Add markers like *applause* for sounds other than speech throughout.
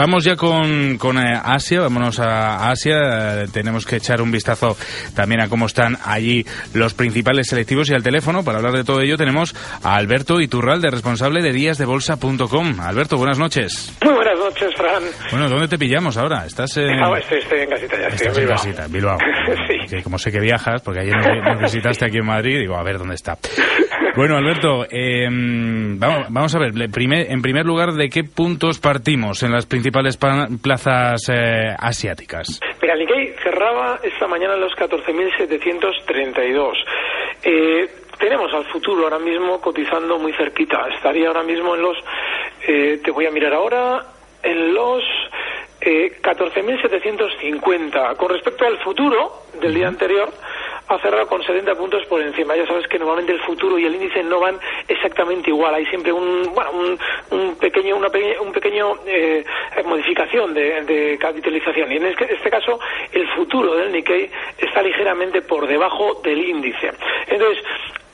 vamos ya con, con eh, Asia, vámonos a Asia. Eh, tenemos que echar un vistazo también a cómo están allí los principales selectivos y al teléfono. Para hablar de todo ello tenemos a Alberto Iturralde, responsable de díasdebolsa.com. Alberto, buenas noches. Muy buenas noches, Fran. Bueno, ¿dónde te pillamos ahora? ¿Estás en... Ah, estoy, estoy, en casita ya, estoy en Bilbao. Casita, en Bilbao. *laughs* sí. como sé que viajas, porque ayer nos visitaste aquí en Madrid, digo, a ver dónde está. Bueno, Alberto, eh, vamos, vamos, a ver, primer, en primer lugar, ¿de qué puntos partimos en las principales plazas eh, asiáticas? Mira, Nikkei cerraba esta mañana en los 14.732. Eh, tenemos al futuro ahora mismo cotizando muy cerquita. Estaría ahora mismo en los, eh, te voy a mirar ahora, en los eh, 14.750. Con respecto al futuro del día anterior, ha cerrado con 70 puntos por encima. Ya sabes que normalmente el futuro y el índice no van exactamente igual. Hay siempre un, bueno, un, pequeño, una un pequeño eh, modificación de, capitalización. Y en este, este, caso, el futuro del Nikkei está ligeramente por debajo del índice. Entonces,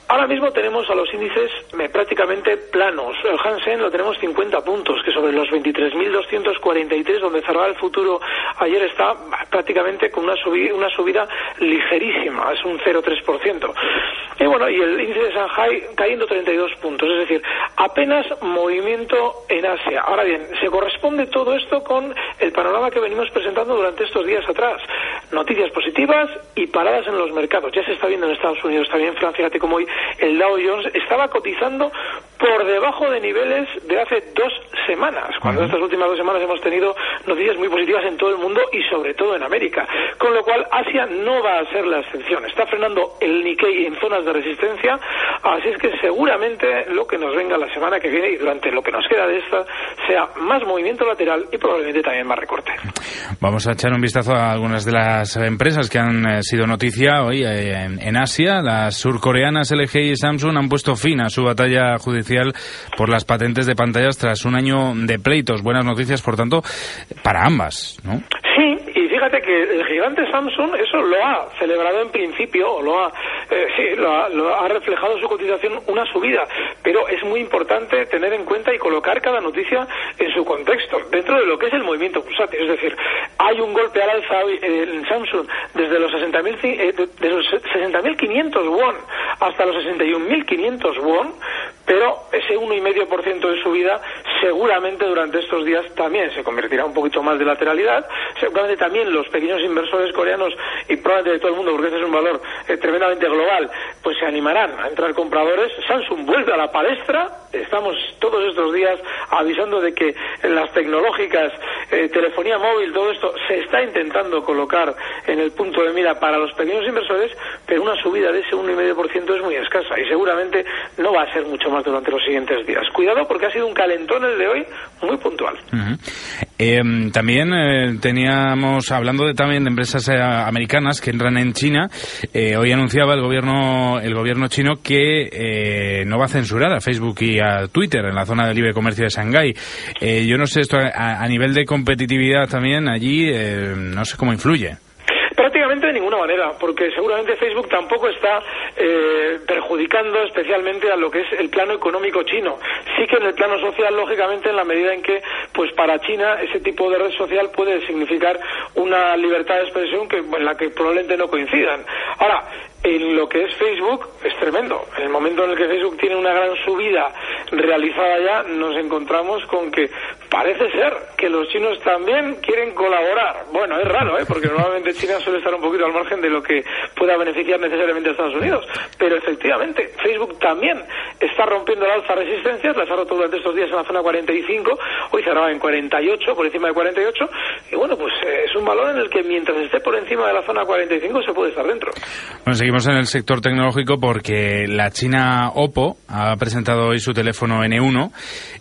Ahora mismo tenemos a los índices prácticamente planos. El Hansen lo tenemos 50 puntos, que sobre los 23.243, donde cerraba el futuro ayer está prácticamente con una subida, una subida ligerísima, es un 0,3%. Y bueno, y el índice de Shanghai cayendo 32 puntos, es decir, apenas movimiento en Asia. Ahora bien, se corresponde todo esto con el panorama que venimos presentando durante estos días atrás. Noticias positivas y paradas en los mercados. Ya se está viendo en Estados Unidos, también en Francia, fíjate cómo hoy el Dow Jones estaba cotizando por debajo de niveles de hace dos semanas, cuando estas últimas dos semanas hemos tenido noticias muy positivas en todo el mundo y sobre todo en América. Con lo cual, Asia no va a ser la excepción. Está frenando el Nikkei en zonas de resistencia, así es que seguramente lo que nos venga la semana que viene y durante lo que nos queda de esta sea más movimiento lateral y probablemente también más recorte. Vamos a echar un vistazo a algunas de las empresas que han eh, sido noticia hoy eh, en, en Asia. Las surcoreanas LG y Samsung han puesto fin a su batalla judicial por las patentes de pantallas tras un año de pleitos. Buenas noticias, por tanto, para ambas, ¿no? Sí, y fíjate que el gigante Samsung eso lo ha celebrado en principio, o lo ha, eh, sí, lo ha, reflejado su cotización una subida, pero es muy importante tener en cuenta y colocar cada noticia en su contexto, dentro de lo que es el movimiento pulsátil. Es decir, hay un golpe al alza en Samsung desde los 60.500 eh, de los 60.500 won hasta los 61.500 won, pero ese 1,5% de subida seguramente durante estos días también se convertirá un poquito más de lateralidad. Seguramente también los pequeños inversores coreanos y probablemente de todo el mundo, porque este es un valor eh, tremendamente global, pues se animarán a entrar compradores. Samsung vuelve a la palestra. Estamos todos estos días avisando de que las tecnológicas, eh, telefonía móvil, todo esto se está intentando colocar en el punto de mira para los pequeños inversores, pero una subida de ese 1,5% es muy escasa y seguramente no va a ser mucho más durante los siguientes días. Cuidado porque ha sido un calentón el de hoy muy puntual. Em, también eh, teníamos, hablando de, también de empresas eh, americanas que entran en China, eh, hoy anunciaba el gobierno, el gobierno chino que no va a censurar a Facebook y a Twitter en la zona de libre comercio de Shanghái. yo no sé esto a, nivel de competitividad también allí, no sé cómo influye. Prácticamente de ninguna manera, porque seguramente Facebook tampoco está eh, perjudicando especialmente a lo que es el plano económico chino. Sí que en el plano social, lógicamente, en la medida en que, pues para China, ese tipo de red social puede significar una libertad de expresión que, en la que probablemente no coincidan. Ahora, en lo que es Facebook es tremendo. En el momento en el que Facebook tiene una gran subida realizada ya, nos encontramos con que parece ser que los chinos también quieren colaborar. Bueno, es raro, ¿eh? porque normalmente China suele estar un poquito al margen de lo que pueda beneficiar necesariamente a Estados Unidos. Pero efectivamente, Facebook también está rompiendo el alza resistencias, las ha roto durante estos días en la zona 45, hoy cerraba en 48, por encima de 48, y bueno, pues eh, es un valor en el que mientras esté por encima de la zona 45 se puede estar dentro. Bueno, seguimos en el sector tecnológico porque la China Oppo ha presentado hoy su teléfono N1.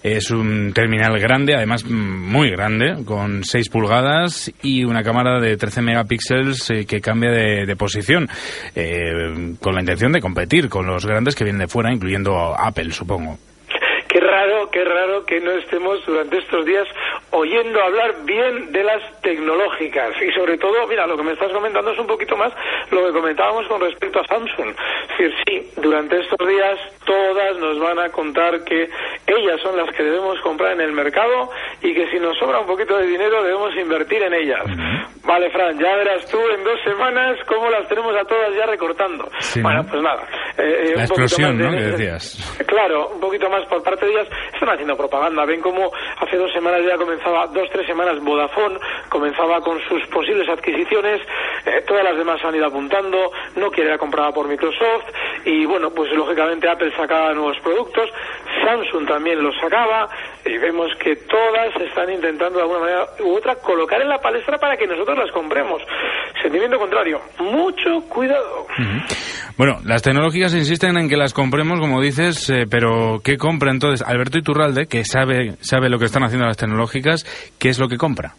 Es un terminal grande, además muy grande, con 6 pulgadas y una cámara de 13 megapíxeles eh, que cambia de, posición, eh, con la intención de competir con los grandes que vienen de fuera, incluyendo Apple, supongo qué raro, qué raro que no estemos durante estos días oyendo hablar bien de las tecnológicas y sobre todo, mira, lo que me estás comentando es un poquito más lo que comentábamos con respecto a Samsung. Es decir, sí, durante estos días todas nos van a contar que ellas son las que debemos comprar en el mercado y que si nos sobra un poquito de dinero debemos invertir en ellas. Vale, Fran, ya verás tú en dos semanas cómo las tenemos a todas ya recortando. bueno, pues nada. Eh, eh, La explosión, ¿no? decías. Claro, un poquito más por parte de ellas. Están haciendo propaganda. Ven cómo hace dos semanas ya comenzaba, dos, tres semanas, Vodafone comenzaba con sus posibles adquisiciones. Eh, todas las demás han ido apuntando. No quiere era comprada por Microsoft. Y bueno, pues lógicamente Apple sacaba nuevos productos. Samsung también los sacaba. Y vemos que todas están intentando de alguna manera u otra colocar en la palestra para que nosotros las compremos. Sentimiento contrario. Mucho cuidado. Bueno, las tecnológicas insisten en que las compremos, como dices, eh, pero ¿qué compra entonces Alberto Iturralde, que sabe, sabe lo que están haciendo las tecnológicas, qué es lo que compra?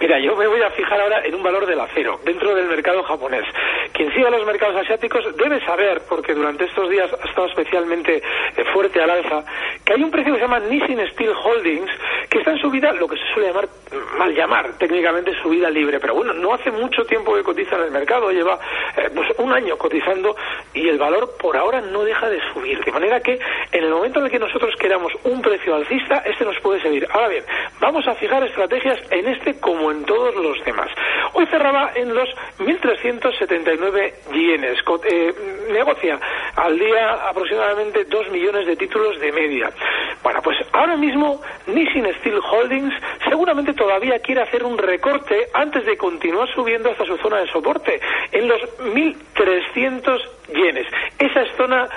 Mira, yo me voy a fijar ahora en un valor del acero dentro del mercado japonés. Quien siga los mercados asiáticos debe saber, porque durante estos días ha estado especialmente eh, fuerte al alza, que hay un precio que se llama Nissin Steel Holdings, que está en subida, lo que se suele llamar, mal llamar técnicamente subida libre. Pero bueno, no hace mucho tiempo que cotiza en el mercado, lleva eh, pues un año cotizando y el valor por ahora no deja de subir. De manera que en el momento en el que nosotros queramos un precio alcista, este nos puede servir. Ahora bien, vamos a fijar estrategias en este como en todos los demás. Hoy cerraba en los 1.379 yenes. Eh, negocia al día aproximadamente 2 millones de títulos de media. Bueno, pues ahora mismo Nissin Steel Holdings seguramente todavía quiere hacer un recorte antes de continuar subiendo hasta su zona de soporte en los 1.300 yenes. Esa es zona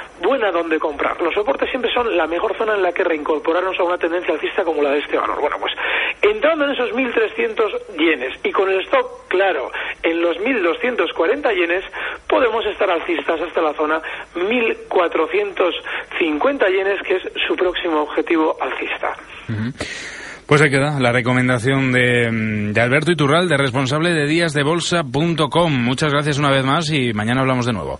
buena donde comprar. Los soportes siempre son la mejor zona en la que reincorporarnos a una tendencia alcista como la de este valor. Bueno, pues entrando en esos 1.300 yenes y con el stock claro en los 1.240 yenes, podemos estar alcistas hasta la zona 1.450 yenes, que es su próximo objetivo alcista. Pues ahí queda la recomendación de, de Alberto Iturral, de responsable de díasdebolsa.com. Muchas gracias una vez más y mañana hablamos de nuevo.